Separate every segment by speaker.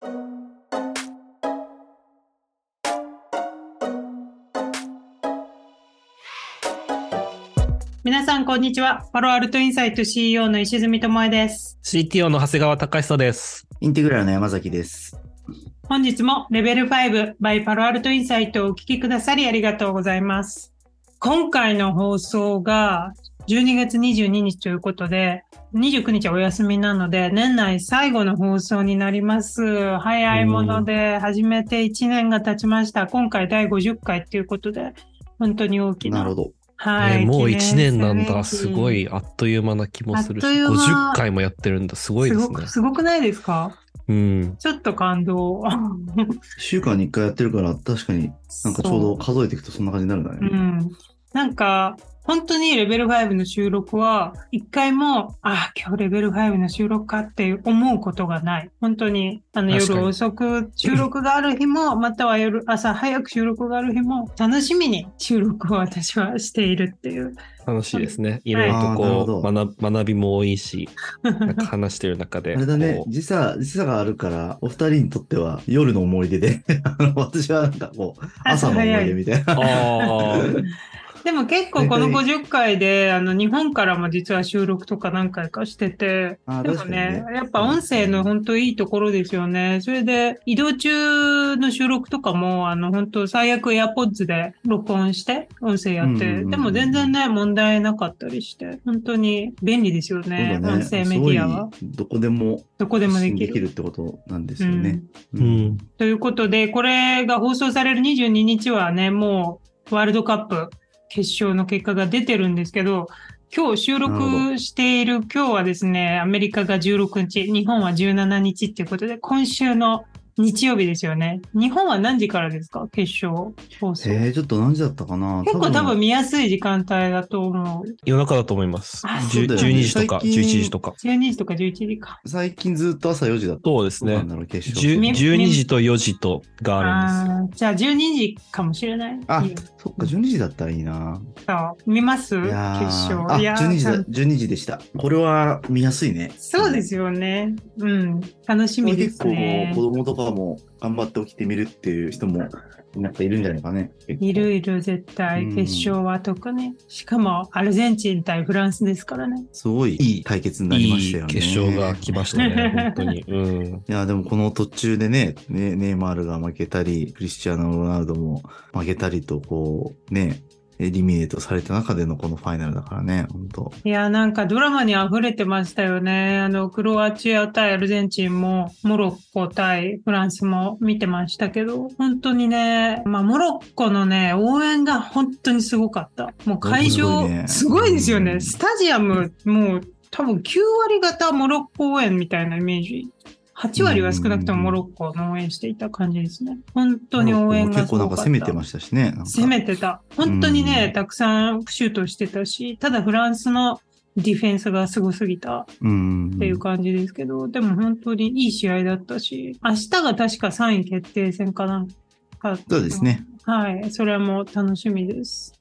Speaker 1: 皆さん、こんにちは。パロアルトインサイト CEO の石積智恵です。
Speaker 2: CTO の長谷川隆久です。
Speaker 3: インテグラルの山崎です。
Speaker 1: 本日もレベル5 by パロアルトインサイトをお聞きくださりありがとうございます。今回の放送が12月22日ということで、29日はお休みなので、年内最後の放送になります。早いもので、始めて1年が経ちました。今回第50回ということで、本当に大きな。
Speaker 3: なるほど。
Speaker 1: はい。
Speaker 2: ねもう1年なんだ。
Speaker 1: す
Speaker 2: ごいあっという間な気もするし、
Speaker 1: あっという間
Speaker 2: 50回もやってるんだ。すごいですね
Speaker 1: すごく、。すごくないですか？
Speaker 2: うん。
Speaker 1: ちょっと感動。
Speaker 3: 1週間に1回やってるから、確かになんかちょうど数えていくとそんな感じになるんだ
Speaker 1: う
Speaker 3: ね。
Speaker 1: ん。なんか、本当にレベル5の収録は、一回も、あ、今日レベル5の収録かって思うことがない。本当に、あの、夜遅く収録がある日も、または夜、朝早く収録がある日も、楽しみに収録を私はしているっていう。
Speaker 2: 楽しいですね。いろいろとこ
Speaker 3: ど
Speaker 2: う学、学びも多いし、なんか話してる中で。
Speaker 3: あれだね時差、時差があるから、お二人にとっては夜の思い出で、あの私はなんかこう、朝の思い出みたいな。
Speaker 1: でも結構この50回で、あの、日本からも実は収録とか何回かしてて、でもね
Speaker 3: ね、
Speaker 1: やっぱ音声の本当いいところですよね。それで、移動中の収録とかも、あの、本当最悪 AirPods で録音して、音声やって、
Speaker 3: うんうんうん
Speaker 1: でも全然ね、問題なかったりして、本当に便利ですよね、
Speaker 3: そうだ
Speaker 1: 音声メディアは。
Speaker 3: どこでも
Speaker 1: どこでも
Speaker 3: 発
Speaker 1: できる。
Speaker 3: 信できるってことなんですよね。
Speaker 2: う。ん。
Speaker 1: ということで、これが放送される22日はね、もうワールドカップ決勝の結果が出てるんですけど、今日収録している今日はですね、アメリカが16日、日本は17日っていうことで、今週の日曜日ですよね。日本は何時からですか？決勝放送。
Speaker 3: えー、ちょっと何時だったかな？
Speaker 1: 結構多分見やすい時間帯だと思う。
Speaker 2: 夜中だと思います。
Speaker 3: ね
Speaker 2: 12時とか
Speaker 3: 最近
Speaker 2: 11時とか。
Speaker 1: 12時とか11時か。
Speaker 3: 最近ずっと朝4時だった。
Speaker 2: そうですね
Speaker 3: どうなん。だろう、決勝。
Speaker 2: 10
Speaker 1: み
Speaker 2: 12時と4時とがあるんです。
Speaker 1: じゃあ12時かもしれない。
Speaker 3: あそっか、12時だったらいいな。
Speaker 1: そう見ます？決
Speaker 3: いやー
Speaker 1: 勝。
Speaker 3: あ、
Speaker 1: いやー
Speaker 3: 12時だ、
Speaker 1: ちゃん
Speaker 3: 12時でした。これは見やすいね。
Speaker 1: そうですよね。うん。楽しみで
Speaker 3: 結構
Speaker 1: すね
Speaker 3: 子。供とかも頑張って起きてみるっていう人もなんかいるんじゃないかね。
Speaker 1: いるいる、絶対。
Speaker 3: うん
Speaker 1: 決勝は特に。しかも、アルゼンチン対フランスですからね。
Speaker 3: すごいいい対決になりま
Speaker 2: いい
Speaker 3: したよね。
Speaker 2: 決勝が来ましたね。本当に。うん。
Speaker 3: いや、でもこの途中でね、ねネイマールが負けたり、クリスチャーノ・ロナウドも負けたりと、こう、ね、エリミネートされた中でのこのファイナルだからね、本当
Speaker 1: いや、なんかドラマに溢れてましたよね。あの、クロアチア対アルゼンチンも、モロッコ対フランスも見てましたけど、本当にね、まあ、モロッコのね、応援が本当にすごかった。もう会
Speaker 3: すご
Speaker 1: 場、すごいですよね。
Speaker 3: うん
Speaker 1: スタジアム、もう多分9割方モロッコ応援みたいなイメージ。8割は少なくともモロッコの応援していた感じですね。本当に応援が
Speaker 3: 結構なん
Speaker 1: か
Speaker 3: 攻めてましたしね。
Speaker 1: 攻めてた。本当に
Speaker 3: うん、
Speaker 1: ねたくさんシュートしてたし、ただフランスのディフェンスがすごすぎた
Speaker 3: うん。
Speaker 1: っていう感じですけど、でも本当にいい試合だったし、明日が確か3位決定戦かなんか。
Speaker 3: そうですね。
Speaker 1: はい。それも楽しみです。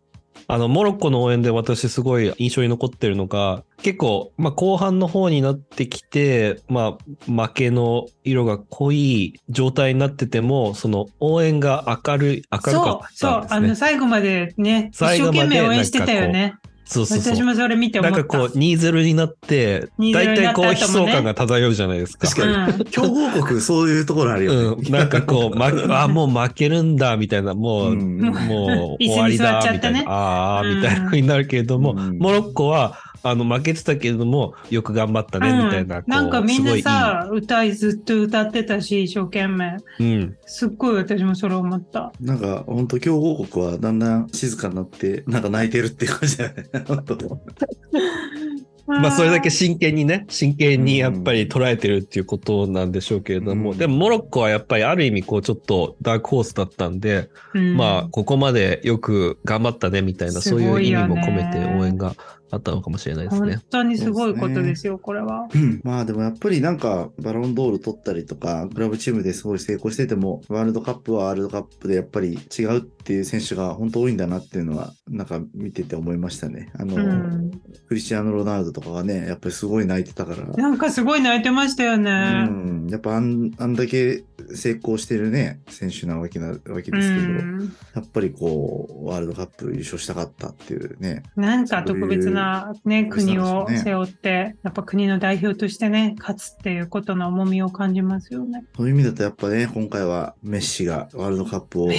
Speaker 2: あの、モロッコの応援で私すごい印象に残ってるのが、結構、まあ、後半の方になってきて、まあ、負けの色が濃い状態になってても、その応援が明るい、明るか
Speaker 1: そう、
Speaker 2: っ
Speaker 1: そう、あの。最後までね、一生懸命応援してたよね。
Speaker 2: そうそうそう。
Speaker 1: 私もそれ見て思った。
Speaker 2: なんかこう、2-0になって、
Speaker 1: 2-0
Speaker 2: 大体こう、悲壮感が漂うじゃないですか。
Speaker 3: 確かに
Speaker 1: うん
Speaker 3: 強豪国、そういうところあるよね。
Speaker 2: うん。なんかこう、ま、あ、もう負けるんだ、みたいな、もう、
Speaker 3: うん
Speaker 2: もう
Speaker 1: 椅子に
Speaker 2: 終わりだ
Speaker 1: 座っちゃったね
Speaker 2: みたいな、ああ、
Speaker 1: うん
Speaker 2: みたいな風になるけれども、
Speaker 3: うん
Speaker 2: モロッコは、あの、負けてたけれども、よく頑張ったね、みたいな、
Speaker 1: なんかみんなさ、歌いずっと歌ってたし、一生懸命。
Speaker 2: うん。
Speaker 1: すっごい私もそれ思った。
Speaker 3: なんか、本当強豪国はだんだん静かになって、なんか泣いてるっていう感じだよね。
Speaker 2: まあ、それだけ真剣にね、真剣にやっぱり捉えてるっていうことなんでしょうけれども、
Speaker 3: うん
Speaker 2: でも、モロッコはやっぱりある意味、こう、ちょっとダークホースだったんで、
Speaker 1: うん
Speaker 2: まあ、ここまでよく頑張ったね、みたいな、
Speaker 1: す
Speaker 2: そういう意味も込めて応援があったのかもしれないですね
Speaker 1: 本。当にすごいことですよ、これは。
Speaker 3: うんまあでもやっぱりなんかバロンドール取ったりとか、クラブチームですごい成功してても、ワールドカップはワールドカップでやっぱり違うっていう選手が本当多いんだなっていうのは、なんか見てて思いましたね。あの、
Speaker 1: うん。
Speaker 3: クリスチアーノ・ロナウドとかがね、やっぱりすごい泣いてたから。
Speaker 1: なんかすごい泣いてましたよね。
Speaker 3: うん、やっぱあんあんだけ成功してるね、選手なわけなわけですけど、
Speaker 1: うん
Speaker 3: やっぱりこう、ワールドカップ優勝したかったっていうね。
Speaker 1: なんか特別なね、国を背負って、やっぱ国の代表としてね、勝つっていうことの重みを感じますよね。
Speaker 3: そういう意味だとやっぱね、今回はメッシがワールドカップを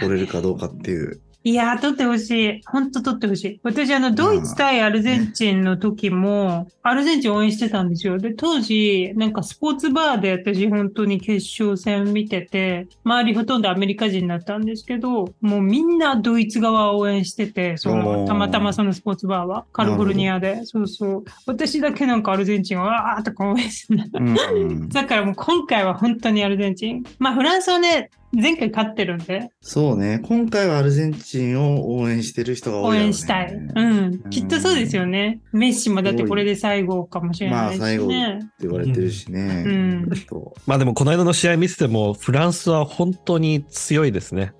Speaker 3: 取れるかどうかっていう。
Speaker 1: いやー、取ってほしい。本当取ってほしい。私、あの、ドイツ対アルゼンチンの時も、アルゼンチン応援してたんですよ。で、当時、なんかスポーツバーで私本当に決勝戦見てて、周りほとんどアメリカ人だったんですけど、もうみんなドイツ側を応援してて、そ
Speaker 3: お
Speaker 1: の、
Speaker 3: ー
Speaker 1: たまたまそのスポーツバーは、カリフォルニアで、そうそう。私だけなんかアルゼンチンをわーっとか応援してない。
Speaker 3: うん
Speaker 1: だからもう今回は本当にアルゼンチン。まあフランスはね、前回勝ってるんで、
Speaker 3: そうね。今回はアルゼンチンを応援してる人が多いね、
Speaker 1: 援したい。うん。きっとそうですよね。メッシもだってこれで最後かもしれないし
Speaker 3: まあ最後
Speaker 1: ね。
Speaker 3: って言われてるしね。
Speaker 1: うん
Speaker 3: と
Speaker 2: まあでもこの間の試合見てても、フランスは本当に強いですね。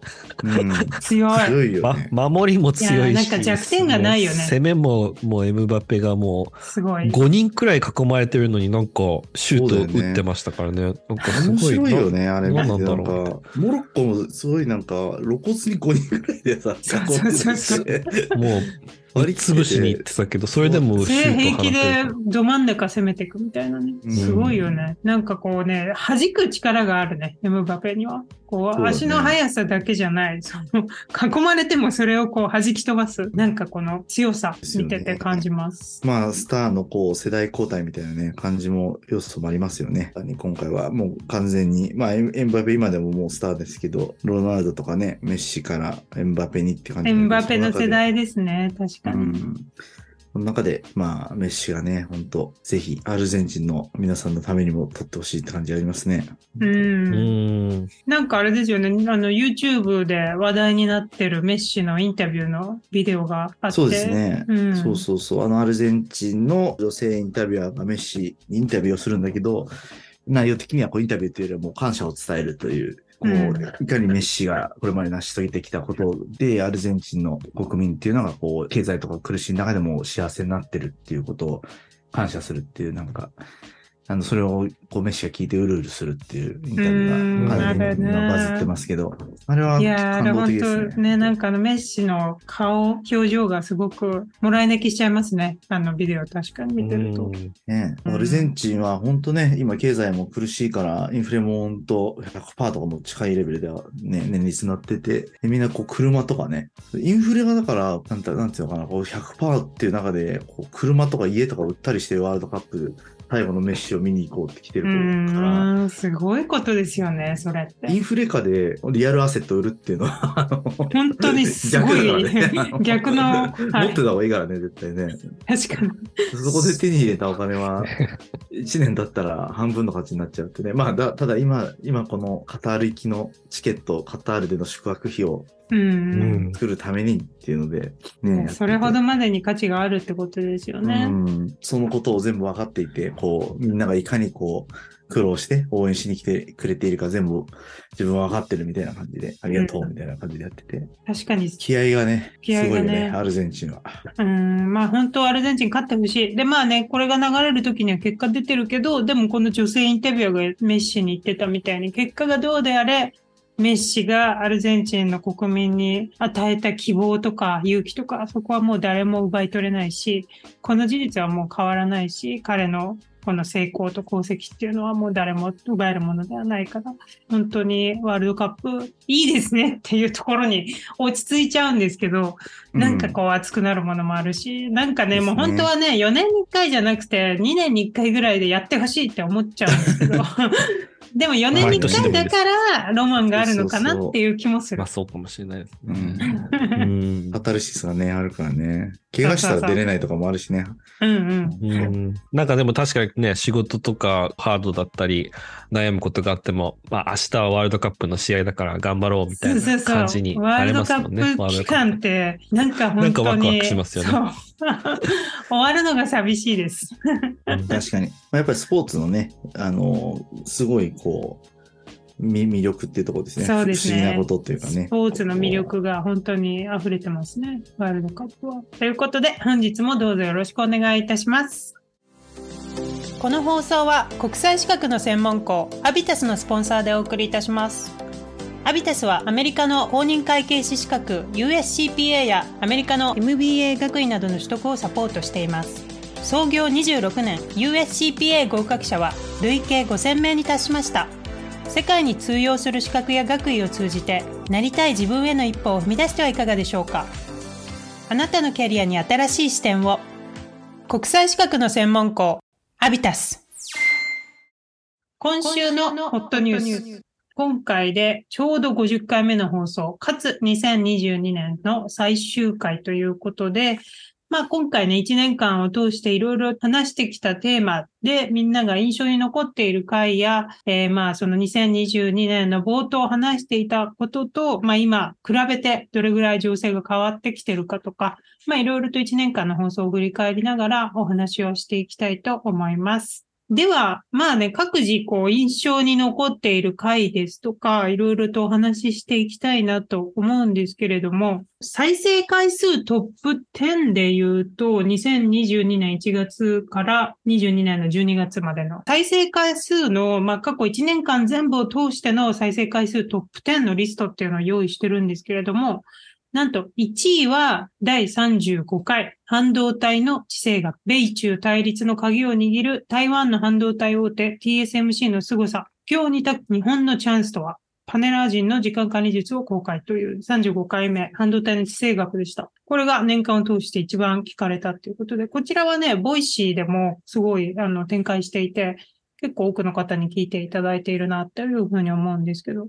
Speaker 3: うん、
Speaker 1: 強い。
Speaker 3: 強いよね。
Speaker 2: ま、守りも強いし。
Speaker 1: いやなんか弱点がないよね
Speaker 2: 攻めも、もうエムバペがもう
Speaker 1: すごい。
Speaker 2: 5人くらい囲まれてるのになんかシュート打ってましたからね。なんかす
Speaker 3: 面
Speaker 2: ごい。
Speaker 3: 白いよね、あれ
Speaker 2: 何なんだろ、
Speaker 3: モロッコもすごいなんか、露骨に5人ぐらいでさ、
Speaker 1: そうそうそう
Speaker 2: もう、割り潰しに行ってたけど、それでもシュー
Speaker 1: 平気で。ど真ん中攻めていくみたいなね。
Speaker 3: うん
Speaker 1: すごいよね。なんかこうね、弾く力があるね、エムバペには。こう、足の速さだけじゃない。その、囲まれてもそれをこう弾き飛ばす。なんかこの強さ見てて感じます。
Speaker 3: まあ、スターのこう、世代交代みたいなね、感じも、要素もありますよね。今回はもう完全に、まあ、エムバペ今でももうスターですけど、ロナウドとかね、メッシからエムバペにって感じ
Speaker 1: エムバペの世代ですね、確かに。
Speaker 3: うん。その中で、まあ、メッシがね、本当ぜひ、アルゼンチンの皆さんのためにも取ってほしいって感じありますね。
Speaker 1: うん
Speaker 2: うん。
Speaker 1: なんかあれですよね、あの YouTube で話題になってるメッシのインタビューのビデオがあって。
Speaker 3: そうですね。
Speaker 1: うん、
Speaker 3: そうそうそう。あの、アルゼンチンの女性インタビュアーがメッシにインタビューをするんだけど、内容的にはこうインタビューというよりはもう感謝を伝えるという、こう、
Speaker 1: うん。
Speaker 3: いかにメッシがこれまで成し遂げてきたことで、アルゼンチンの国民っていうのが、こう、経済とか苦しい中でも幸せになってるっていうことを感謝するっていう、なんか、あの、それを、こう、メッシが聞いてうるうるするっていうインタビューが、
Speaker 2: うん
Speaker 3: かなりバズってますけど、あれは感動
Speaker 1: 本
Speaker 3: 的ですね。
Speaker 1: 当ね、なんかあのメッシの顔、表情がすごくもらい泣きしちゃいますね。あのビデオ確かに見てると。
Speaker 3: ね、
Speaker 1: うん
Speaker 3: アルゼンチンは本当ね、今経済も苦しいから、インフレも本当100%とかも近いレベルではね、年率になってて、でみんなこう車とかね、インフレがだから、なんてなんていうのかな、こう100%っていう中で、こう車とか家とか売ったりしてワールドカップ、最後のメッシを見に行こうって来て
Speaker 1: う
Speaker 3: ると思うから、
Speaker 1: すごいことですよね、それって。
Speaker 3: インフレ下でリアルアセット売るっていうのは、
Speaker 1: 本当にすごい
Speaker 3: 逆ね あの
Speaker 1: は
Speaker 3: 持
Speaker 1: い
Speaker 3: ってた方がいいからね、絶対ね。
Speaker 1: 確かに。
Speaker 3: そこで手に入れたお金は、1年経ったら半分の価値になっちゃうってね。まあ、だただ今、今このカタール行きのチケット、カタールでの宿泊費を
Speaker 1: うん、
Speaker 2: う
Speaker 1: うん
Speaker 2: ん。
Speaker 3: 作るためにっていうので、ね。
Speaker 1: それほどまでに価値があるってことですよね。
Speaker 3: うん。そのことを全部分かっていて、こう、みんながいかにこう、苦労して応援しに来てくれているか全部自分は分かってるみたいな感じで、ありがとうみたいな感じでやってて、
Speaker 1: 確かに。
Speaker 3: 気合がね、
Speaker 1: 気合がね
Speaker 3: すごいよね、アルゼンチンは。
Speaker 1: うん、まあ本当アルゼンチン勝ってほしい。で、まあね、これが流れる時には結果出てるけど、でもこの女性インタビュアーがメッシに言ってたみたいに、結果がどうであれ、メッシがアルゼンチンの国民に与えた希望とか勇気とか、そこはもう誰も奪い取れないし、この事実はもう変わらないし、彼のこの成功と功績っていうのはもう誰も奪えるものではないから、本当にワールドカップいいですねっていうところに落ち着いちゃうんですけど、なんかこう熱くなるものもあるし、なんかね、
Speaker 3: ね。
Speaker 1: もう本当はね、4年に1回じゃなくて、2年に1回ぐらいでやってほしいって思っちゃうんですけど、でも4年に1回だからロマンがあるのかなっていう気もする
Speaker 2: まあ。そうかもしれないです
Speaker 3: う
Speaker 2: ね。
Speaker 3: ん。
Speaker 2: うん
Speaker 3: カタルシスがね、あるからね。怪我したら出れないとかもあるしね。
Speaker 1: うんうん。
Speaker 2: うんなんかでも確かにね、仕事とかハードだったり、悩むことがあっても、まあ明日はワールドカップの試合だから頑張ろうみた
Speaker 1: そ
Speaker 2: いうな
Speaker 1: そうそう。
Speaker 2: 感じに
Speaker 1: ワールドカッ
Speaker 2: ますもんね。
Speaker 1: プ期間って、なんか本当に。
Speaker 2: なんかワクワクしますよね
Speaker 1: そう。終わるのが寂しいです。
Speaker 2: うん
Speaker 3: 確かに。まあやっぱりスポーツのね、あの、すごいこう、み魅力っていうところですね。
Speaker 1: そうですね
Speaker 3: 不思議なことっていうかね。
Speaker 1: スポーツの魅力が本当に溢れてますね。ワールドカップは。ということで、本日もどうぞよろしくお願いいたします。この放送は国際資格の専門校アビタスのスポンサーでお送りいたしますアビタスはアメリカの公認会計士資格 USCPA やアメリカの MBA 学位などの取得をサポートしています創業26年 USCPA 合格者は累計5000名に達しました世界に通用する資格や学位を通じてなりたい自分への一歩を踏み出してはいかがでしょうか。あなたのキャリアに新しい視点を。国際資格の専門校アビタス今週のホットニュース。今回でちょうど50回目の放送、かつ2022年の最終回ということで、まあ今回ね、1年間を通していろいろ話してきたテーマでみんなが印象に残っている回や、えー、まあその2022年の冒頭話していたことと、まあ今比べてどれぐらい情勢が変わってきてるかとか、まあいろいろと1年間の放送を振り返りながらお話をしていきたいと思います。では、まあね、各自こう印象に残っている回ですとか、いろいろとお話ししていきたいなと思うんですけれども、再生回数トップ10で言うと、2022年1月から22年の12月までの再生回数の、まあ過去1年間全部を通しての再生回数トップ10のリストっていうのを用意してるんですけれども、なんと1位は第35回半導体の地政学、米中対立の鍵を握る台湾の半導体大手 TSMC の凄さ、今日にた日本のチャンスとは、パネラー陣の時間管理術を公開という35回目、半導体の地政学でした。これが年間を通して一番聞かれたということで、こちらはね、 Voicy でもすごいあの展開していて、結構多くの方に聞いていただいているなというふうに思うんですけど、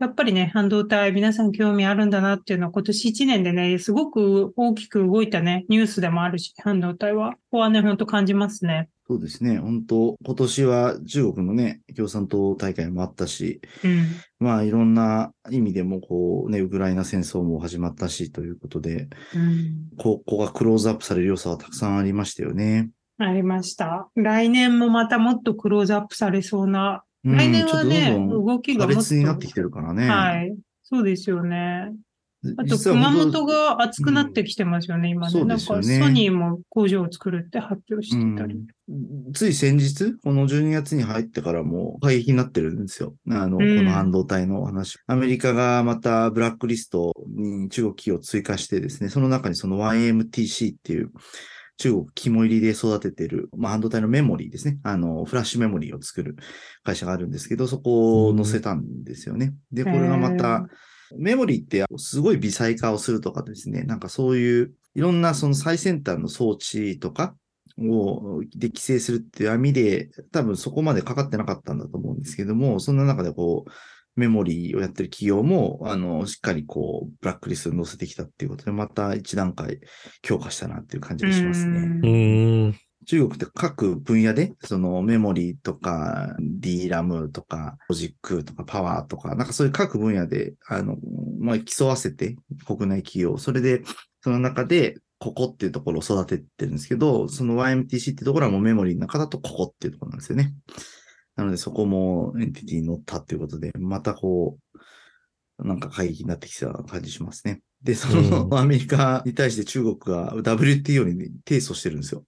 Speaker 1: やっぱりね、半導体皆さん興味あるんだなっていうのは今年1年でね、すごく大きく動いたね、ニュースでもあるし、半導体は。ここはね、本当感じますね。
Speaker 3: そうですね。本当今年は中国のね、共産党大会もあったし、うん、まあいろんな意味でもこうね、ウクライナ戦争も始まったしということで、うん、ここがクローズアップされる要素はたくさんありましたよね。
Speaker 1: ありました。来年もまたもっとクローズアップされそうな来年はね、動きが
Speaker 3: もっと。になってきてるからね。
Speaker 1: はい。そうですよね。あと、熊本が熱くなってきてますよね、うん、今ね。ねなんか、ソニーも工場を作るって発表してたり。
Speaker 3: うん、つい先日、この12月に入ってからも会議になってるんですよ。あの、この半導体の話。アメリカがまたブラックリストに中国企業を追加してですね、その中にその YMTC っていう、中国肝入りで育ててる、まあ、半導体のメモリーですね。あの、フラッシュメモリーを作る会社があるんですけど、そこを載せたんですよね。で、これがまた、メモリーってすごい微細化をするとかですね、なんかそういういろんなその最先端の装置とかをで規制するっていう網で多分そこまでかかってなかったんだと思うんですけども、そんな中でこう、メモリーをやってる企業も、あの、しっかりこう、ブラックリストに載せてきたっていうことで、また一段階強化したなっていう感じがしますね。中国って各分野で、そのメモリーとか DRAM とかロジックとかパワーとか、なんかそういう各分野で、あの、まあ、競わせて国内企業、それで、その中でここっていうところを育ててるんですけど、その YMTC ってところはもうメモリーの中だとここっていうところなんですよね。なのでそこもエンティティに乗ったっていうことで、またこう、なんか会議になってきた感じしますね。で、その アメリカに対して中国が WTO に提訴してるんですよ。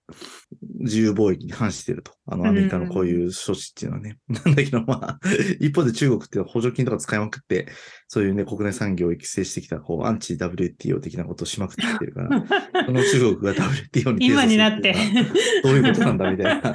Speaker 3: 自由貿易に反してると。あの、アメリカのこういう処置っていうのはね。なんだけど、まあ、一方で中国って補助金とか使いまくって、そういうね、国内産業を育成してきた、こう、アンチ WTO 的なことをしまくってきてるから、この中国が WTO に提訴する
Speaker 1: 今になって。
Speaker 3: どういうことなんだみたいな。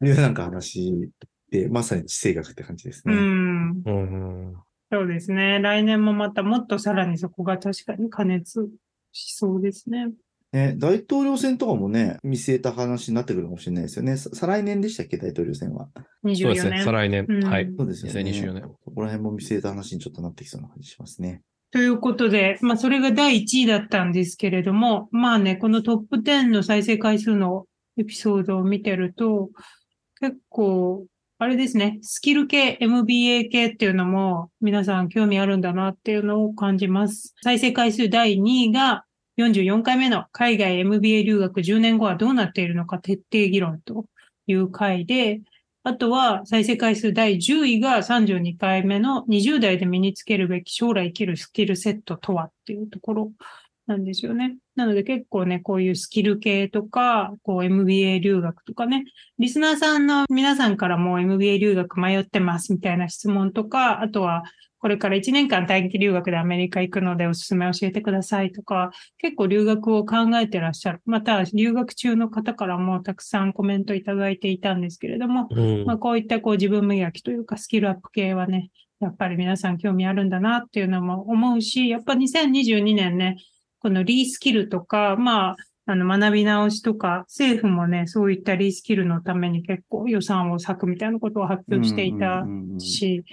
Speaker 3: いうなんか話で、まさに地政学って感じですね。うん。
Speaker 1: うんそうですね。来年もまたもっとさらにそこが確かに加熱しそうですね。
Speaker 3: ね、大統領選とかもね、見据えた話になってくるかもしれないですよね。再来年でしたっけ、大統領選は。
Speaker 2: 24年。そうですね、再来年。うん、はい。
Speaker 3: そうですよね。
Speaker 2: 2024年。
Speaker 3: そこら辺も見据えた話にちょっとなってきそうな感じしますね。
Speaker 1: ということで、まあ、それが第1位だったんですけれども、まあね、このトップ10の再生回数のエピソードを見てると、結構あれですね、スキル系、MBA 系っていうのも皆さん興味あるんだなっていうのを感じます。再生回数第2位が44回目の海外 MBA 留学10年後はどうなっているのか徹底議論という回で、あとは再生回数第10位が32回目の20代で身につけるべき将来生きるスキルセットとはっていうところなんですよね。なので結構ね、こういうスキル系とか、こう MBA 留学とかね、リスナーさんの皆さんからも MBA 留学迷ってますみたいな質問とか、あとはこれから1年間短期留学でアメリカ行くのでおすすめ教えてくださいとか、結構留学を考えてらっしゃる。また、留学中の方からもたくさんコメントいただいていたんですけれども、
Speaker 2: うん
Speaker 1: まあ、こういったこう自分磨きというかスキルアップ系はね、やっぱり皆さん興味あるんだなっていうのも思うし、やっぱ2022年ね、このリースキルとか、まあ、あの学び直しとか、政府もね、そういったリースキルのために結構予算を割くみたいなことを発表していたし、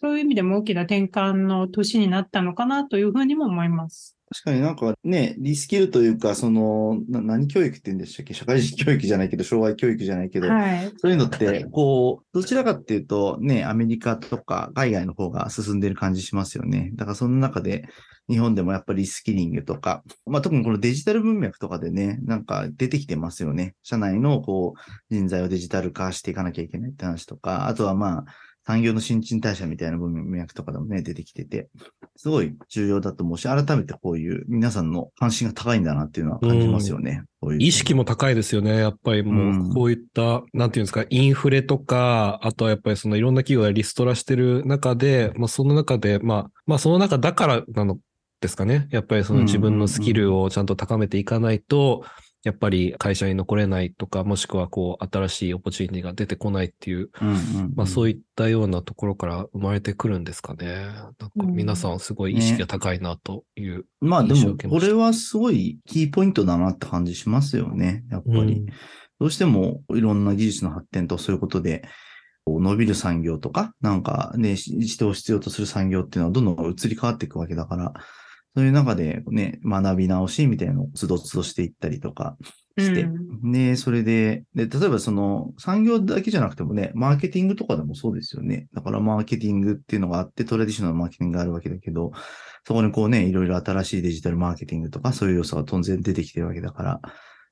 Speaker 1: そういう意味でも大きな転換の年になったのかなというふうにも思います。
Speaker 3: 確かになんかね、リスキルというか、その、な何教育って言うんでしたっけ？社会人教育じゃないけど、障害教育じゃないけど、
Speaker 1: はい。
Speaker 3: そういうのって、こう、どちらかっていうと、ね、アメリカとか海外の方が進んでる感じしますよね。だからその中で、日本でもやっぱりリスキリングとか、まあ特にこのデジタル文脈とかでね、なんか出てきてますよね。社内のこう、人材をデジタル化していかなきゃいけないって話とか、あとはまあ、産業の新陳代謝みたいな文脈とかでもね、出てきてて、すごい重要だと思うし、改めてこういう皆さんの関心が高いんだなっていうのは感じますよね。こういう
Speaker 2: 意識も高いですよね。やっぱりもう、こういった、なんていうんですか、インフレとか、あとはやっぱりそのいろんな企業がリストラしてる中で、まあその中で、まあ、まあその中だからなのですかね。やっぱりその自分のスキルをちゃんと高めていかないと、やっぱり会社に残れないとか、もしくはこう、新しいオポチュニティが出てこないっていう、
Speaker 3: うんうんうん
Speaker 2: まあそういったようなところから生まれてくるんですかね。なんか皆さんすごい意識が高いなという。
Speaker 3: まあでも、これはすごいキーポイントだなって感じしますよね。やっぱり。
Speaker 2: うん
Speaker 3: どうしてもいろんな技術の発展とそういうことで、伸びる産業とか、なんかね、し人を必要とする産業っていうのはどんどん移り変わっていくわけだから、そういう中でね、学び直しみたいなのをつどつどしていったりとかして、
Speaker 1: うん
Speaker 3: ね、それでで、例えばその産業だけじゃなくてもね、マーケティングとかでもそうですよね。だからマーケティングっていうのがあって、トラディショナルマーケティングがあるわけだけど、そこにこうね、いろいろ新しいデジタルマーケティングとかそういう要素が当然出てきてるわけだから、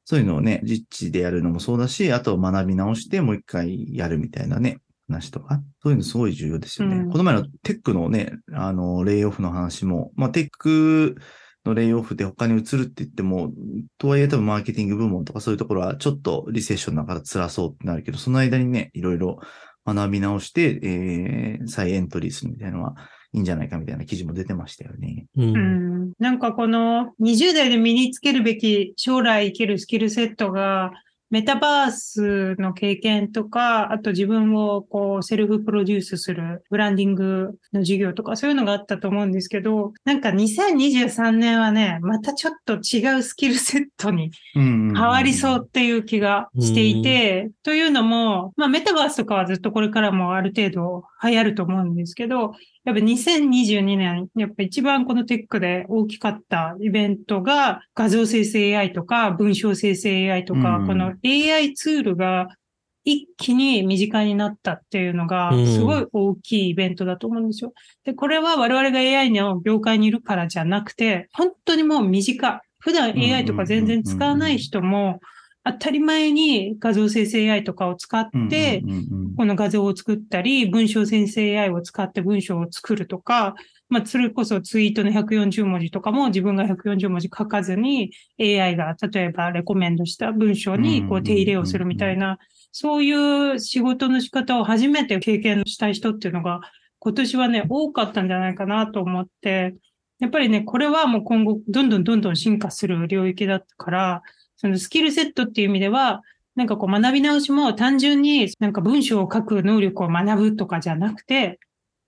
Speaker 3: そういうのをね、実地でやるのもそうだし、あと学び直してもう一回やるみたいなね、話とか、そういうのすごい重要ですよね。
Speaker 1: うん
Speaker 3: この前のテックのね、あの、レイオフの話も、まあ、テックのレイオフで他に移るって言っても、とはいえ多分マーケティング部門とかそういうところはちょっとリセッションだから辛そうってなるけど、その間にね、いろいろ学び直して、えー、再エントリーするみたいなのはいいんじゃないかみたいな記事も出てましたよね。
Speaker 2: うん
Speaker 1: うんなんかこの20代で身につけるべき将来生きるスキルセットがメタバースの経験とか、あと自分をこうセルフプロデュースするブランディングの授業とかそういうのがあったと思うんですけど、なんか2023年はね、またちょっと違うスキルセットに
Speaker 3: 変
Speaker 1: 変わりそうっていう気がしていて、というのも、まあメタバースとかはずっとこれからもある程度流行ると思うんですけど、やっぱ2022年、やっぱ一番このテックで大きかったイベントが画像生成 AI とか文章生成 AI とか、
Speaker 3: うん
Speaker 1: この AI ツールが一気に身近になったっていうのが
Speaker 2: うん
Speaker 1: すごい大きいイベントだと思うんですよ。で、これは我々が AI の業界にいるからじゃなくて、本当にもう身近。普段 AI とか全然使わない人も当たり前に画像生成 AI とかを使って、この画像を作ったり、文章生成 AI を使って文章を作るとか、まあ、それこそツイートの140文字とかも自分が140文字書かずに AI が例えばレコメンドした文章にこう手入れをするみたいな、そういう仕事の仕方を初めて経験したい人っていうのが今年はね、多かったんじゃないかなと思って、やっぱりね、これはもう今後どんどんどんどん進化する領域だから、そのスキルセットっていう意味では、なんかこう学び直しも単純になんか文章を書く能力を学ぶとかじゃなくて、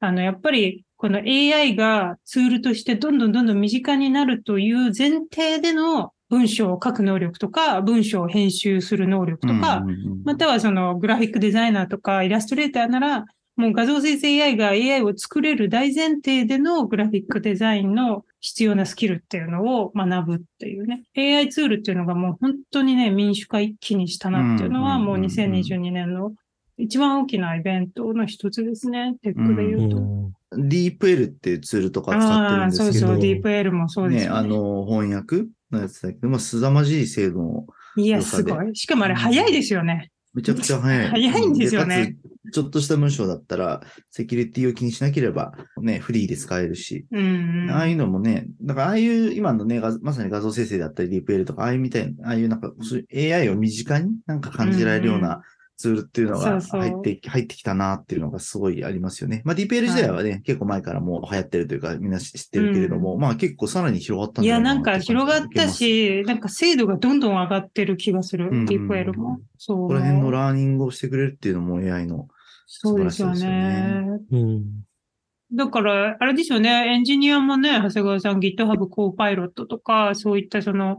Speaker 1: あの、やっぱりこの AI がツールとしてどんどんどんどん身近になるという前提での文章を書く能力とか、文章を編集する能力とか、またはそのグラフィックデザイナーとかイラストレーターなら、もう画像生成 AI が AI を作れる大前提でのグラフィックデザインの必要なスキルっていうのを学ぶっていうね。AI ツールっていうのがもう本当にね、民主化一気にしたなっていうのはもう
Speaker 3: うんうんうんうん
Speaker 1: 2022年の一番大きなイベントの一つですね。テックで言うと。
Speaker 2: うん
Speaker 3: ディープ L っていうツールとか使ってるんですけど、
Speaker 1: そうそう、ディープ L もそうです
Speaker 3: ね、
Speaker 1: よね。
Speaker 3: あの、翻訳のやつだけど、まあ、凄まじい精度の
Speaker 1: いや、すごい。しかもあれ早いですよね。
Speaker 3: めちゃくちゃ早い。
Speaker 1: 早いんですよね。
Speaker 3: ちょっとした文章だったら、セキュリティを気にしなければ、ね、フリーで使えるし。
Speaker 1: うん。
Speaker 3: ああいうのもね、だからああいう今のね、画まさに画像生成だったり、ディープ L とか、ああいうみたいな、ああいうなんか、AI を身近になんか感じられるよ
Speaker 1: う
Speaker 3: なツールっていうのが
Speaker 1: そうそう
Speaker 3: 入って、入ってきたなっていうのがすごいありますよね。まあ DeepL 自体はね、結構前からもう流行ってるというか、みんな知ってるけれども、まあ結構さらに広がったん
Speaker 1: いや、
Speaker 3: じゃない
Speaker 1: なんか広がった、し、なんか精度がどんどん上がってる気がする、
Speaker 3: うん
Speaker 1: ディープ L も。そう。
Speaker 3: ここら辺のラーニングをしてくれるっていうのも AI の。
Speaker 1: そうですよ
Speaker 3: 素晴らしい
Speaker 1: ね。
Speaker 2: うん。
Speaker 1: だから、あれですよね、エンジニアもね、長谷川さん GitHub コーパイロットとか、そういったその、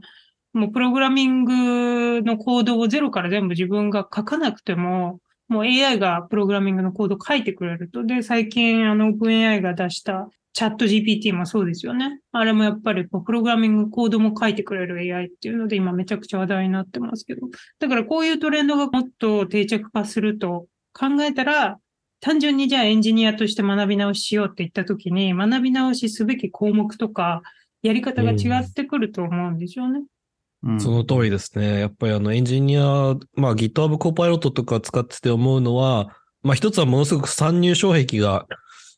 Speaker 1: もうプログラミングのコードをゼロから全部自分が書かなくても、もう AI がプログラミングのコード書いてくれると。で、最近あの OpenAI が出したチャット GPT もそうですよね。あれもやっぱりこうプログラミングコードも書いてくれる AI っていうので今めちゃくちゃ話題になってますけど。だからこういうトレンドがもっと定着化すると考えたら、単純にじゃあエンジニアとして学び直ししようって言ったときに、学び直しすべき項目とか、やり方が違ってくると思うんですよね。
Speaker 3: うん
Speaker 2: その通りですね。やっぱりあのエンジニア、まあ GitHub Copilot とか使ってて思うのは、まあ一つはものすごく参入障壁が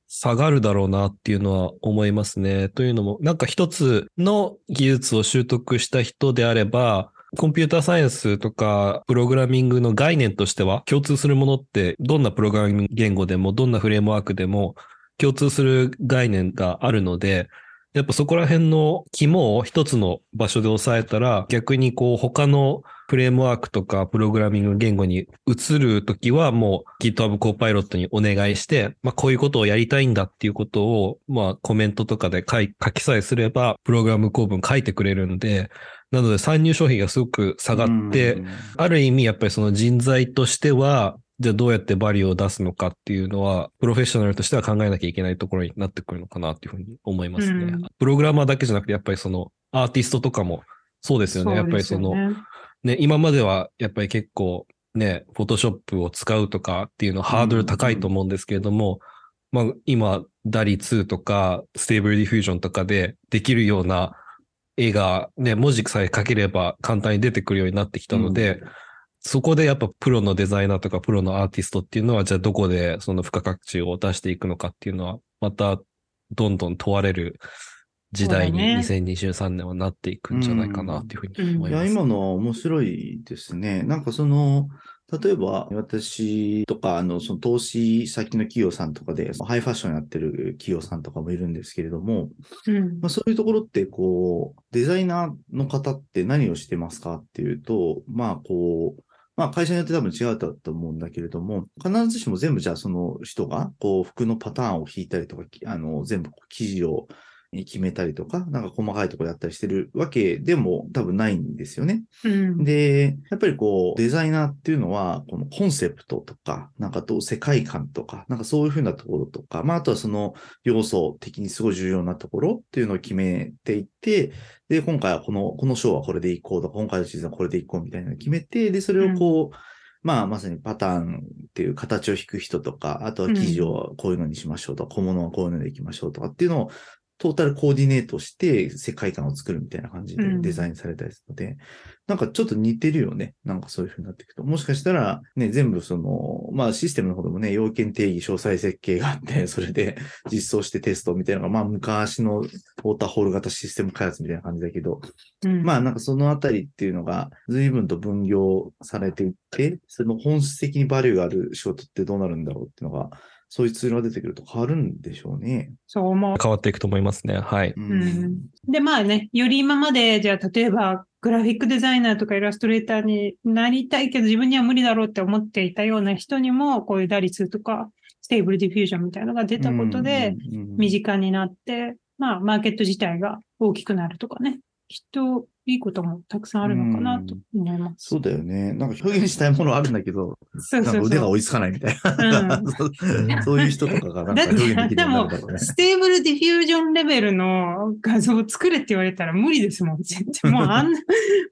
Speaker 2: 下がるだろうなっていうのは思いますね。というのも、なんか一つの技術を習得した人であれば、コンピューターサイエンスとかプログラミングの概念としては共通するものってどんなプログラミング言語でもどんなフレームワークでも共通する概念があるので、やっぱそこら辺の肝を一つの場所で押さえたら、逆にこう他のフレームワークとかプログラミング言語に移るときはもう GitHub Copilot にお願いして、まあこういうことをやりたいんだっていうことを、まあコメントとかで書きさえすれば、プログラム構文書いてくれるんで、なので参入障壁がすごく下がって、
Speaker 3: うん。
Speaker 2: ある意味やっぱりその人材としては、じゃあどうやってバリューを出すのかっていうのは、プロフェッショナルとしては考えなきゃいけないところになってくるのかなっていうふうに思いますね。
Speaker 1: うん
Speaker 2: プログラマーだけじゃなくて、やっぱりそのアーティストとかもそうですよね。やっぱりその、
Speaker 1: ね
Speaker 2: ね、今まではやっぱり結構ね、 Photoshop を使うとかっていうのはハードル高いと思うんですけれども、まあ今、 DALL-E 2とか Stable Diffusion とかでできるような絵がね、文字さえ書ければ簡単に出てくるようになってきたので、そこでやっぱプロのデザイナーとかプロのアーティストっていうのは、じゃあどこでその付加価値を出していくのかっていうのは、またどんどん問われる時代に
Speaker 1: そうだね
Speaker 2: 2023年はなっていくんじゃないかなっていうふうに思い
Speaker 3: いや、
Speaker 2: ます。
Speaker 3: 今のは面白いですね。なんかその、例えば私とか、あの、その投資先の企業さんとかで、ハイファッションやってる企業さんとかもいるんですけれども、
Speaker 1: うん
Speaker 3: まあ、そういうところって、こう、デザイナーの方って何をしてますかっていうと、まあ、こう、まあ、会社によって多分違うと思うんだけれども、必ずしも全部じゃあその人が、こう、服のパターンを引いたりとか、あの、全部記事を決めたりとか、なんか細かいところやったりしてるわけでも多分ないんですよね。
Speaker 1: うん
Speaker 3: で、やっぱりこう、デザイナーっていうのは、このコンセプトとか、なんかどう世界観とか、なんかそういうふうなところとか、まあ、あとはその要素的にすごい重要なところっていうのを決めていって、で、今回はこの、この章はこれでいこうとか、今回のシーズンはこれでいこうみたいなのを決めて、で、それをこう、まあ、まさにパターンっていう形を引く人とか、あとは記事をこういうのにしましょうとか、小物はこういうのでいきましょうとかっていうのを、トータルコーディネートして世界観を作るみたいな感じで
Speaker 1: うん
Speaker 3: デザインされたりするので、なんかちょっと似てるよね。なんかそういう風になっていくと。もしかしたら、ね、全部その、まあシステムの方でもね、要件定義、詳細設計があって、それで実装してテストみたいなのが、まあ昔のウォーターホール型システム開発みたいな感じだけど、
Speaker 1: うん
Speaker 3: まあなんかそのあたりっていうのが随分と分業されていって、その本質的にバリューがある仕事ってどうなるんだろうっていうのが、そういうツールが出てくると変わるんでしょうね。
Speaker 1: そう思う。
Speaker 2: 変わっていくと思いますね。はい。
Speaker 3: う
Speaker 1: うんで、まあね、より今まで、じゃあ、例えば、グラフィックデザイナーとかイラストレーターになりたいけど、自分には無理だろうって思っていたような人にも、こういう DALL-E 2とか、 Stable Diffusion みたいなのが出たことで、、身近になって、まあ、マーケット自体が大きくなるとかね。きっと、いいこともたくさんあるのかなと思います。
Speaker 3: そうだよね。なんか表現したいものあるんだけど、
Speaker 1: そう
Speaker 3: なんか
Speaker 1: そうそう。
Speaker 3: 腕が追いつかないみたいな。
Speaker 1: うん
Speaker 3: そういう人とかがなんか表現できるようになるんだろうね。
Speaker 1: ステーブルディフュージョンレベルの画像を作れって言われたら無理ですもん。もうあんな、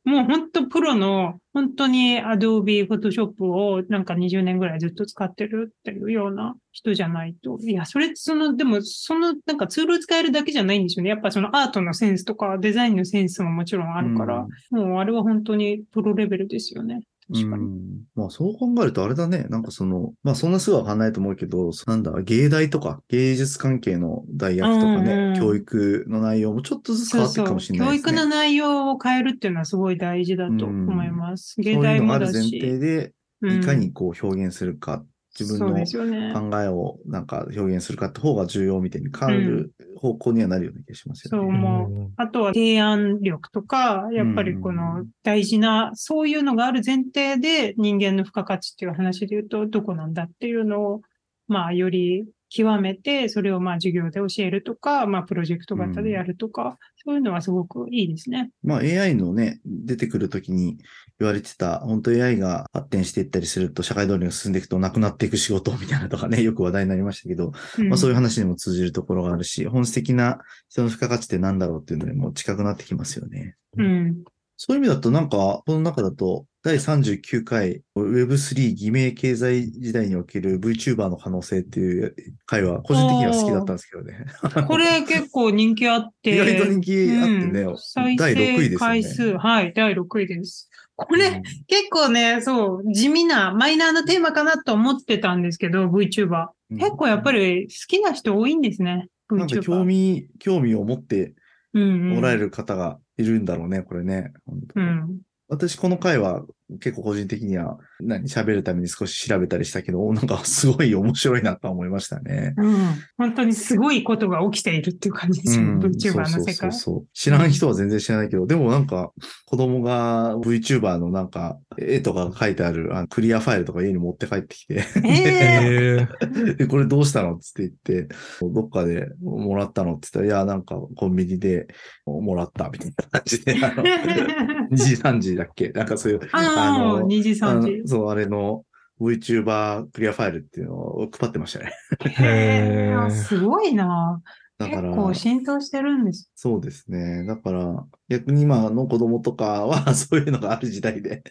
Speaker 1: もう本当プロの、本当に Adobe Photoshop をなんか20年ぐらいずっと使ってるっていうような人じゃないと。いや、それ、その、でも、その、なんかツールを使えるだけじゃないんですよね。やっぱそのアートのセンスとかデザインのセンスももちろんあるから、もうあれは本当にプロレベルですよね。確かに。
Speaker 3: うんまあそう考えるとあれだね。なんかその、まあそんなすぐわかんないと思うけど、なんだ、芸大とか芸術関係の大学とかね、
Speaker 1: うんうん
Speaker 3: 教育の内容もちょっとずつ変わっていくかもしれないですね。
Speaker 1: 教育の内容を変えるっていうのはすごい大事だと思います。芸
Speaker 3: そういうのある前提
Speaker 1: し。
Speaker 3: で、
Speaker 1: うん
Speaker 3: いかにこう表現するか、自分
Speaker 1: そう
Speaker 3: の。考えをなんか表現するかって方が重要みたいに変わる方向にはなるような気がしますよね。
Speaker 1: そう思う。あとは提案力とか、やっぱりこの大事な、そういうのがある前提で人間の付加価値っていう話で言うと、どこなんだっていうのを、まあ、より極めて、それをまあ授業で教えるとか、まあ、プロジェクト型でやるとか、そういうのはすごくいいですね。
Speaker 3: まあ AI のね、出てくるときに言われてた、本当 AI が発展していったりすると、社会導入が進んでいくとなくなっていく仕事みたいなとかね、よく話題になりましたけど、
Speaker 1: うん
Speaker 3: まあそういう話にも通じるところがあるし、本質的な人の付加価値って何だろうっていうのにも近くなってきますよね。
Speaker 1: うん。
Speaker 3: そういう意味だとなんか、この中だと、第39回 Web3 偽名経済時代における VTuber の可能性っていう回は個人的には好きだったんですけどね。
Speaker 1: これ結構人気あって。
Speaker 3: 意外と人気あってね、
Speaker 1: うん再
Speaker 3: 第6位ですよ
Speaker 1: 生回
Speaker 3: ね。
Speaker 1: 数、はい、第6位です。これ、
Speaker 3: うん
Speaker 1: 結構ね、そう、地味な、マイナーなテーマかなと思ってたんですけど、VTuber。結構やっぱり好きな人多いんですね、
Speaker 3: なんか。興味、興味を持って
Speaker 1: うんうん
Speaker 3: もらえる方がいるんだろうね、これね。
Speaker 1: うん。
Speaker 3: 私、この回は結構個人的には何喋るために少し調べたりしたけど、なんかすごい面白いなと思いましたね。
Speaker 1: うん。本当にすごいことが起きているっていう感じですよ、
Speaker 3: うん
Speaker 1: VTuber の世
Speaker 3: そうそう
Speaker 1: 界。
Speaker 3: そう知らん人は全然知らないけど、でもなんか子供が VTuber のなんか絵とかが書いてあるあのクリアファイルとか家に持って帰ってきて、
Speaker 1: ええ
Speaker 2: へえ。
Speaker 3: で、これどうしたのつって言って、どっかでもらったのって言ったら、いや、なんかコンビニでもらったみたいな感じで、あの 2時3時だっけ？なんかそういう、
Speaker 1: ああ、2時3
Speaker 3: あの
Speaker 1: 時。
Speaker 3: そう、あれの VTuber クリアファイルっていうのを配ってましたね。
Speaker 1: へえ、すごいな。
Speaker 3: だから、
Speaker 1: 結構浸透してるんです。
Speaker 3: そうですね。だから、逆に今の子供とかは そういうのがある時代で、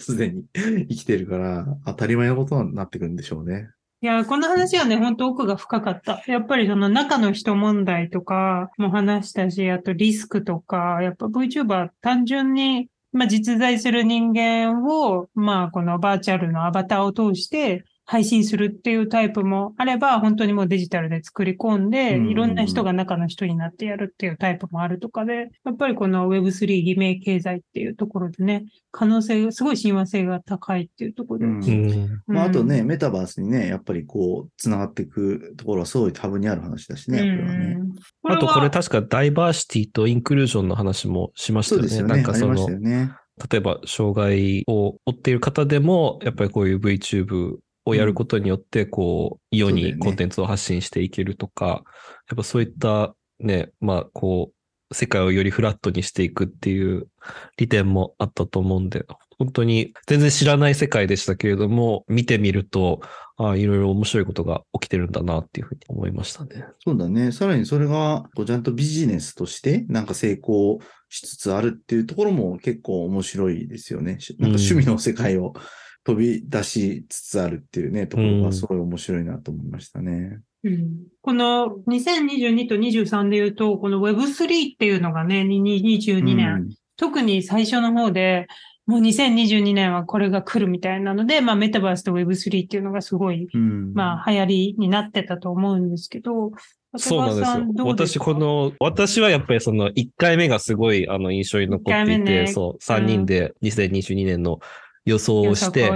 Speaker 3: すでに生きてるから、当たり前のことになってくるんでしょうね。
Speaker 1: いや、この話はね、本当奥が深かった。やっぱりその中の人問題とかも話したし、あとリスクとか、やっぱ VTuber 単純に、まあ実在する人間を、まあこのバーチャルのアバターを通して配信するっていうタイプもあれば、本当にもうデジタルで作り込んで、
Speaker 3: うん
Speaker 1: いろんな人が中の人になってやるっていうタイプもあるとかで、やっぱりこの Web3 偽名経済っていうところでね、可能性、すごい親和性が高いっていうところで。
Speaker 3: うん
Speaker 2: うん。
Speaker 3: まあ、あとね、
Speaker 1: うん
Speaker 3: メタバースにね、やっぱりこう、繋がっていくところはすごい多分にある話だしね、これはね。
Speaker 1: うん
Speaker 2: あとこれ
Speaker 1: は
Speaker 2: 確かダイバーシティとインクルージョンの話もしましたよね。
Speaker 3: そうですよね。
Speaker 2: なんかその
Speaker 3: ね。
Speaker 2: 例えば障害を負っている方でも、やっぱりこういう VTube をやることによって、こう、世にコンテンツを発信していけるとか、やっぱそういったね、まあこう、世界をよりフラットにしていくっていう利点もあったと思うんで、本当に全然知らない世界でしたけれども、見てみると、ああ、いろいろ面白いことが起きてるんだなっていうふうに思いましたね。
Speaker 3: そうだね。さらにそれが、こうちゃんとビジネスとして、なんか成功しつつあるっていうところも結構面白いですよね。しなんか趣味の世界を飛び出しつつあるっていうね、ところがすごい面白いなと思いましたね。
Speaker 1: うん。この2022と23で言うと、この Web3 っていうのがね、22年、特に最初の方で、もう2022年はこれが来るみたいなので、まあメタバースと Web3 っていうのがすごい、
Speaker 3: うん。うん
Speaker 1: まあ流行りになってたと思うんですけど、
Speaker 2: そうなんですよ。私、
Speaker 1: か？
Speaker 2: この、私はやっぱりその1回目がすごいあの印象に残っていて、
Speaker 1: ね。
Speaker 2: そう、3人で2022年の予想をして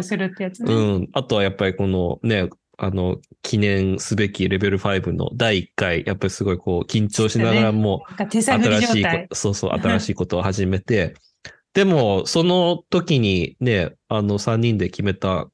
Speaker 1: ね。
Speaker 2: うん。あとはやっぱりこのね、あの、記念すべきレベル5の第1回、やっぱりすごいこう緊張しながらも、
Speaker 1: なんか手探り
Speaker 2: 新しい
Speaker 1: 状態
Speaker 2: こ。そうそう、新しいことを始めて、でも、その時にね、あの3人で決めた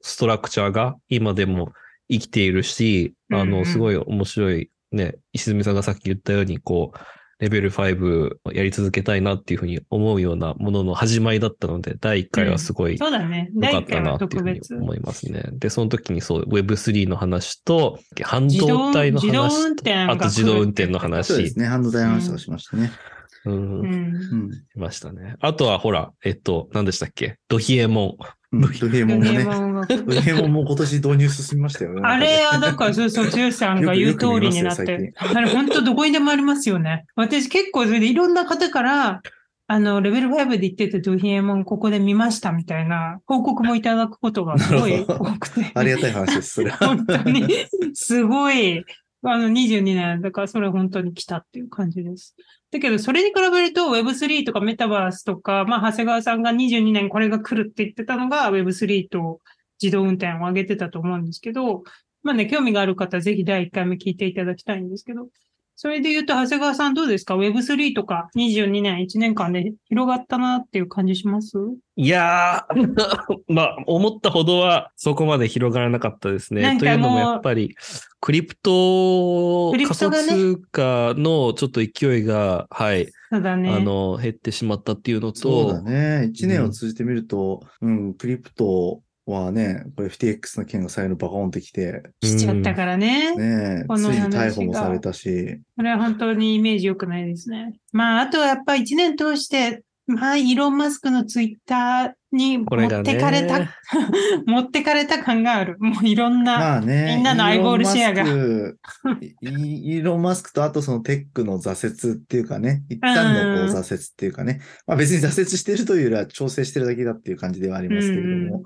Speaker 2: ストラクチャーが今でも生きているし、あの、すごい面白いね、石積さんがさっき言ったように、こう、レベル5やり続けたいなっていうふうに思うようなものの始まりだったので、第1回はすごい
Speaker 1: そうだね。
Speaker 2: 良
Speaker 1: 第1
Speaker 2: かったなっていうふうに。思いますね。で、その時にそう、Web3 の話と、半
Speaker 1: 自動
Speaker 2: 導体の話と、あと自動運転の
Speaker 3: そう
Speaker 2: 話
Speaker 3: で、すね。ハンドダイの話とかしましたね。
Speaker 2: うん
Speaker 1: う、ん。
Speaker 3: うん。
Speaker 2: しましたね。あとは、ほら、えっと、何でしたっけ？ドヒエモ
Speaker 3: うんドヒエモンもね。
Speaker 1: ド
Speaker 3: ヒエモンも今年導入進みましたよね。
Speaker 1: あれは、だから、そうそう、剛さんが言う通りになって。あれ、本当どこにでもありますよね。私結構それでいろんな方から、あの、レベル5で言ってたドヒエモンここで見ましたみたいな報告もいただくことがすごい多くて。
Speaker 3: ありがたい話です、それは。
Speaker 1: 本当に、すごい、あの、22年、だからそれ本当に来たっていう感じです。だけど、それに比べると Web3 とかメタバースとか、まあ、長谷川さんが22年これが来るって言ってたのが Web3 と自動運転を上げてたと思うんですけど、まあね、興味がある方ぜひ第1回目聞いていただきたいんですけど、それで言うと、長谷川さんどうですか ?Web3 とか22年、1年間で広がったなっていう感じします？
Speaker 2: いやー、まあ、思ったほどはそこまで広がらなかったですね。というのもやっぱり、クリプト仮想通貨のちょっと勢いが、はい、
Speaker 1: そうだね。
Speaker 2: あの、減ってしまったっていうの
Speaker 3: そうだ
Speaker 2: と、
Speaker 3: ね。一年を通じてみると、うん、クリプトはね、これ FTX の件が最後バコーンってきて、
Speaker 1: 来ちゃったからね。
Speaker 3: ねつい
Speaker 1: この話が。
Speaker 3: に逮捕もされたし、
Speaker 1: これは本当にイメージ良くないですね。まあ、あとはやっぱ一年通して、まあ、イーロン・マスクのツイッターに持ってかれた、持ってかれた感がある。もういろんな、
Speaker 3: まあね、
Speaker 1: みんなのアイボールシェアが
Speaker 3: イーロンマスクとあとそのテックの挫折っていうかね、一旦のこ
Speaker 1: うん。
Speaker 3: う挫折っていうかね、まあ別に挫折してるというよりは調整してるだけだっていう感じではありますけれども、
Speaker 1: うん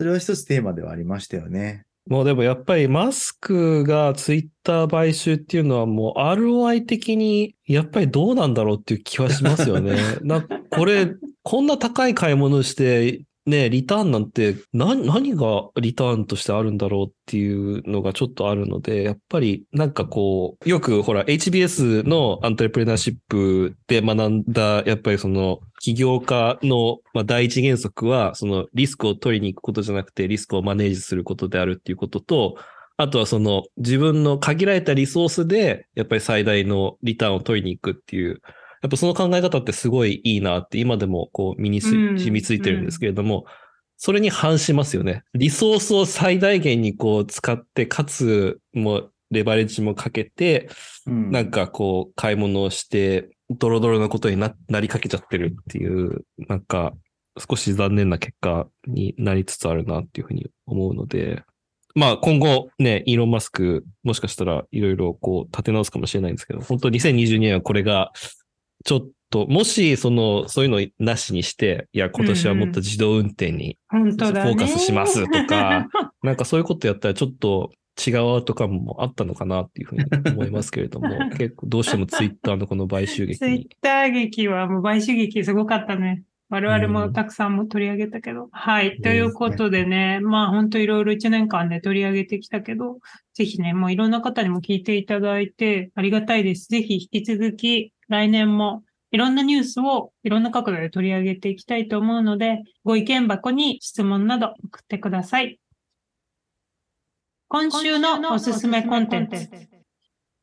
Speaker 3: それは一つテーマではありましたよね。
Speaker 2: もうでもやっぱりマスクがツイッター買収っていうのはもう ROI 的にやっぱりどうなんだろうっていう気はしますよね。なこれ、こんな高い買い物して、ね、リターンなんて何、何がリターンとしてあるんだろうっていうのがちょっとあるので、やっぱりなんかこう、よくほら HBS のアントレプレナーシップで学んだ、やっぱりその起業家のま第一原則は、そのリスクを取りに行くことじゃなくてリスクをマネージすることであるっていうことと、あとはその自分の限られたリソースで、やっぱり最大のリターンを取りに行くっていう、やっぱその考え方ってすごいいいなって今でもこう身に染みついてるんですけれども、それに反しますよね。リソースを最大限にこう使って、かつもうレバレッジもかけて、
Speaker 3: うん。
Speaker 2: なんかこう買い物をして、ドロドロなことにななりかけちゃってるっていう、なんか少し残念な結果になりつつあるなっていうふうに思うので、まあ今後ね、イーロン・マスクもしかしたらいろいろこう立て直すかもしれないんですけど、本当2022年はこれがちょっと、もしその、そういうのなしにして、いや今年はもっと自動運転に。フォーカスしますとか、なんかそういうことやったらちょっと違うアウトカムもあったのかなっていうふうに思いますけれども、結構どうしてもツイッターのこの買収劇
Speaker 1: ツイッ
Speaker 2: に。
Speaker 1: ター劇はもう買収劇すごかったね。我々もたくさんも取り上げたけど。はい。ということでね、まあ本当いろいろ1年間で取り上げてきたけど、ぜひね、もういろんな方にも聞いていただいてありがたいです。ぜひ引き続き来年もいろんなニュースをいろんな角度で取り上げていきたいと思うので、ご意見箱に質問など送ってください。今週のおすすめコンテンツ。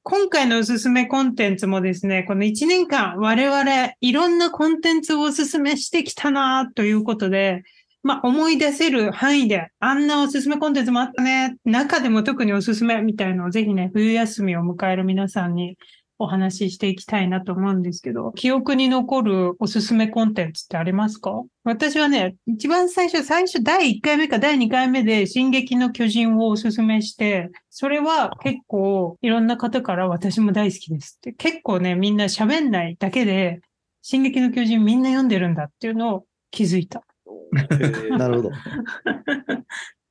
Speaker 1: 今回のおすすめコンテンツもですね、この1年間我々いろんなコンテンツをおすすめしてきたなということで、まあ思い出せる範囲であんなおすすめコンテンツもあったね。中でも特におすすめみたいのをぜひね、冬休みを迎える皆さんにお話ししていきたいなと思うんですけど、記憶に残るおすすめコンテンツってありますか？私はね、一番最初、最初第1回目か第2回目で進撃の巨人をおすすめして、それは結構いろんな方から私も大好きですって、結構ね、みんな喋んないだけで、進撃の巨人みんな読んでるんだっていうのを気づいた。
Speaker 3: なるほど。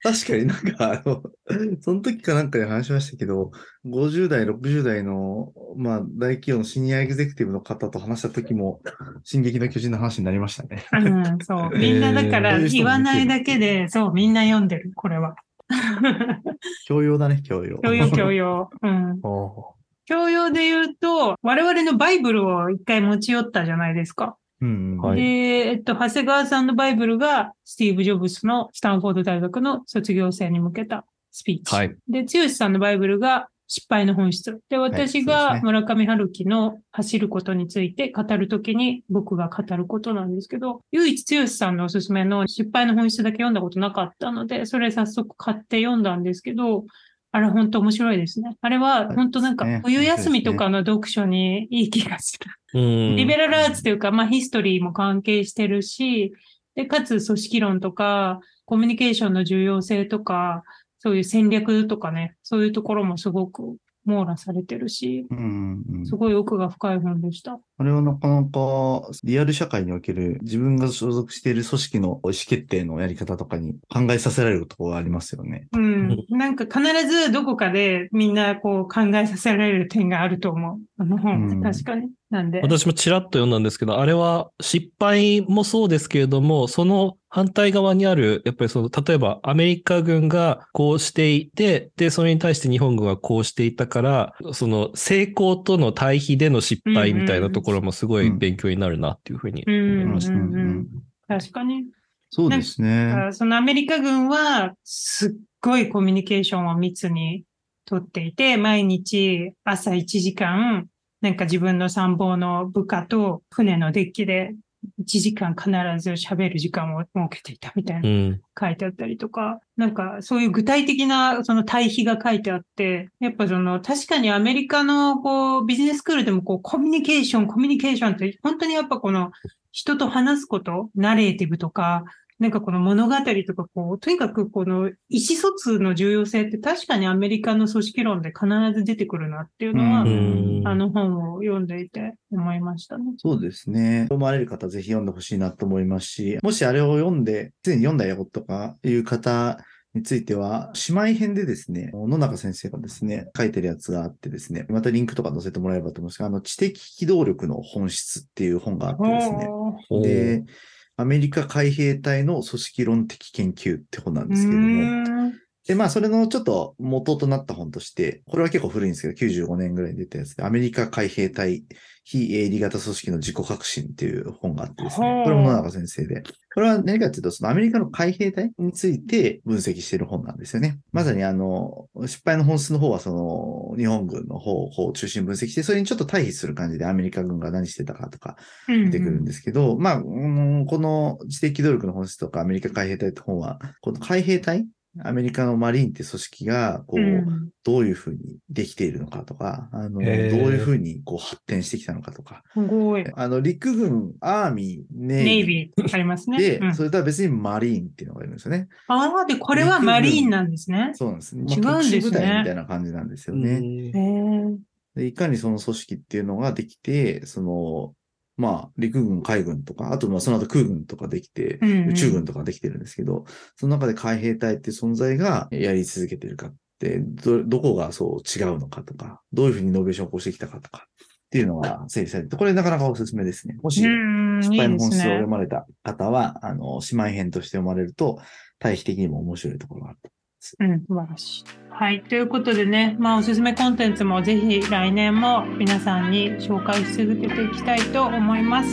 Speaker 3: 確かになんか、あの、その時かなんかで話しましたけど、50代、60代の、まあ、大企業のシニアエグゼクティブの方と話した時も、進撃の巨人の話になりましたね。
Speaker 1: うん、そう。みんなだから
Speaker 3: えー
Speaker 1: 言わないだけで、そう、みんな読んでる、これは。
Speaker 3: 教養だね、教養。
Speaker 1: 教養、教養。うん。教養で言うと、我々のバイブルを一回持ち寄ったじゃないですか。
Speaker 3: うんうん。
Speaker 2: はい
Speaker 1: で、えっと、長谷川さんのバイブルが、スティーブ・ジョブスのスタンフォード大学の卒業生に向けたスピーチ。
Speaker 2: はい。
Speaker 1: で、剛さんのバイブルが、失敗の本質。で、私が
Speaker 3: ね
Speaker 1: 村上春樹の走ることについて語るときに僕が語ることなんですけど、唯一剛さんのおすすめの失敗の本質だけ読んだことなかったので、それ早速買って読んだんですけど、あれ本当面白いですね。あれは本当なんか冬休みとかの読書にいい気がする。
Speaker 2: うん。
Speaker 1: リベラルアーツというか、まあヒストリーも関係してるし、で、かつ組織論とか、コミュニケーションの重要性とか、そういう戦略とかね、そういうところもすごく網羅されてるし、
Speaker 3: うんうん
Speaker 1: すごい奥が深い本でした。
Speaker 3: あれはなかなかリアル社会における自分が所属している組織の意思決定のやり方とかに考えさせられるところがありますよね。
Speaker 1: うん。なんか必ずどこかでみんなこう考えさせられる点があると思う。あの本、
Speaker 3: うん
Speaker 1: 確かに。なんで。
Speaker 2: 私もちらっと読んだんですけど、あれは失敗もそうですけれども、その反対側にある、やっぱりその、例えばアメリカ軍がこうしていて、で、それに対して日本軍はこうしていたから、その成功との対比での失敗みたいなところもすごい勉強になるなっていうふうに
Speaker 1: うん
Speaker 2: 思いました。
Speaker 1: 確かに。
Speaker 3: そうですね。
Speaker 1: あそのアメリカ軍はすっごいコミュニケーションを密にとっていて、毎日朝1時間、なんか自分の参謀の部下と船のデッキで1時間必ず喋る時間を設けていたみたいな
Speaker 2: うん。
Speaker 1: 書いてあったりとか、なんかそういう具体的なその対比が書いてあって、やっぱその確かにアメリカのこうビジネススクールでもこうコミュニケーション、コミュニケーションって本当にやっぱこの人と話すこと、ナレーティブとか、なんかこの物語とかこう、とにかくこの意思疎通の重要性って確かにアメリカの組織論で必ず出てくるなっていうのは、あの本を読んでいて思いましたね。
Speaker 3: そうですね。読まれる方、ぜひ読んでほしいなと思いますし、もしあれを読んで、すでに読んだよとかいう方については、姉妹編でですね、野中先生がですね、書いてるやつがあってですね、またリンクとか載せてもらえればと思うんですが、あの、知的機動力の本質っていう本があってですね、で、アメリカ海兵隊の組織論的研究って本なんですけども、で、まあ、それのちょっと元となった本として、これは結構古いんですけど、95年ぐらいに出たやつで、アメリカ海兵隊非営利型組織の自己革新っていう本があってですね、これも野中先生で、これは何かっていうと、そのアメリカの海兵隊について分析している本なんですよね。まさにあの、失敗の本質の方はその、日本軍の方を中心に分析して、それにちょっと対比する感じでアメリカ軍が何してたかとか、出てくるんですけど、まあ、うんこの知的努力の本質とかアメリカ海兵隊って本は、この海兵隊アメリカのマリーンって組織が、こう、
Speaker 1: うん
Speaker 3: どういうふうにできているのかとか、あの、どういうふうにこう発展してきたのかとか、
Speaker 1: すごい。
Speaker 3: あの、陸軍、アーミー、ネ
Speaker 1: ネイ
Speaker 3: イビ
Speaker 1: ビーありますね。
Speaker 3: ーで、
Speaker 1: うん
Speaker 3: それとは別にマリーンっていうのがいるんですよね。
Speaker 1: ああ、で、これはマリーンなんですね。
Speaker 3: そうなんです。ま
Speaker 1: 違うんですね
Speaker 3: 特殊部隊みたいな感じなんですよね。
Speaker 1: へえ。
Speaker 3: でいかにその組織っていうのができて、その、まあ、陸軍、海軍とか、あとまあその後空軍とかできて、宇宙軍とかできてるんですけど、その中で海兵隊っていう存在がやり続けてるかって、ど、どこがそう違うのかとか、どういうふうにイノベーションを起こしてきたかとか、っていうのが整理されて、これなかなかおすすめですね。もし、
Speaker 1: うん、
Speaker 3: 失敗の本質を読
Speaker 1: ね。
Speaker 3: まれた方は、あの、姉妹編として読まれると、対比的にも面白いところがある。
Speaker 1: うん、素晴らしい。はい。ということでね、まあ、おすすめコンテンツもぜひ来年も皆さんに紹介し続けていきたいと思います。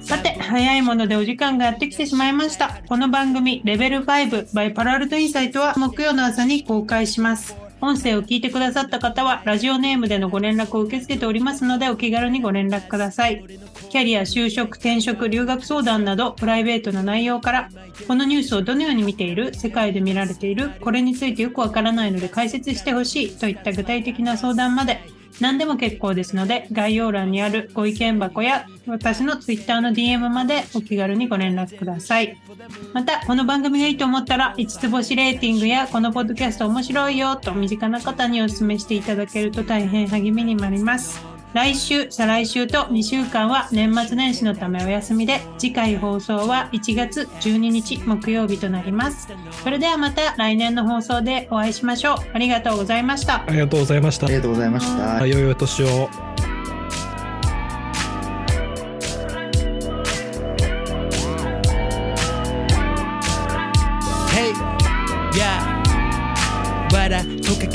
Speaker 1: さて、早いものでお時間がやってきてしまいました。この番組、レベル5 by パラアルトインサイトは木曜の朝に公開します。音声を聞いてくださった方は、ラジオネームでのご連絡を受け付けておりますので、お気軽にご連絡ください。キャリア、就職、転職、留学相談など、プライベートな内容から、このニュースをどのように見ている、世界で見られている、これについてよくわからないので解説してほしいといった具体的な相談まで、何でも結構ですので、概要欄にあるご意見箱や私の Twitter の DM までお気軽にご連絡ください。また、この番組がいいと思ったら、5つ星レーティングやこのポッドキャスト面白いよと身近な方にお勧めしていただけると大変励みになります。来週、再来週と2週間は年末年始のためお休みで、次回放送は1月12日木曜日となります。それではまた来年の放送でお会いしましょう。ありがとうございました
Speaker 2: あ。りがとうございました
Speaker 3: あり。がとうございました。
Speaker 2: 良いお年を。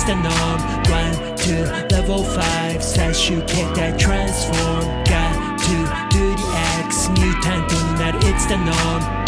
Speaker 4: It's the norm. one two level five. Says you get that transform. Got to do the X. New time not it's the norm.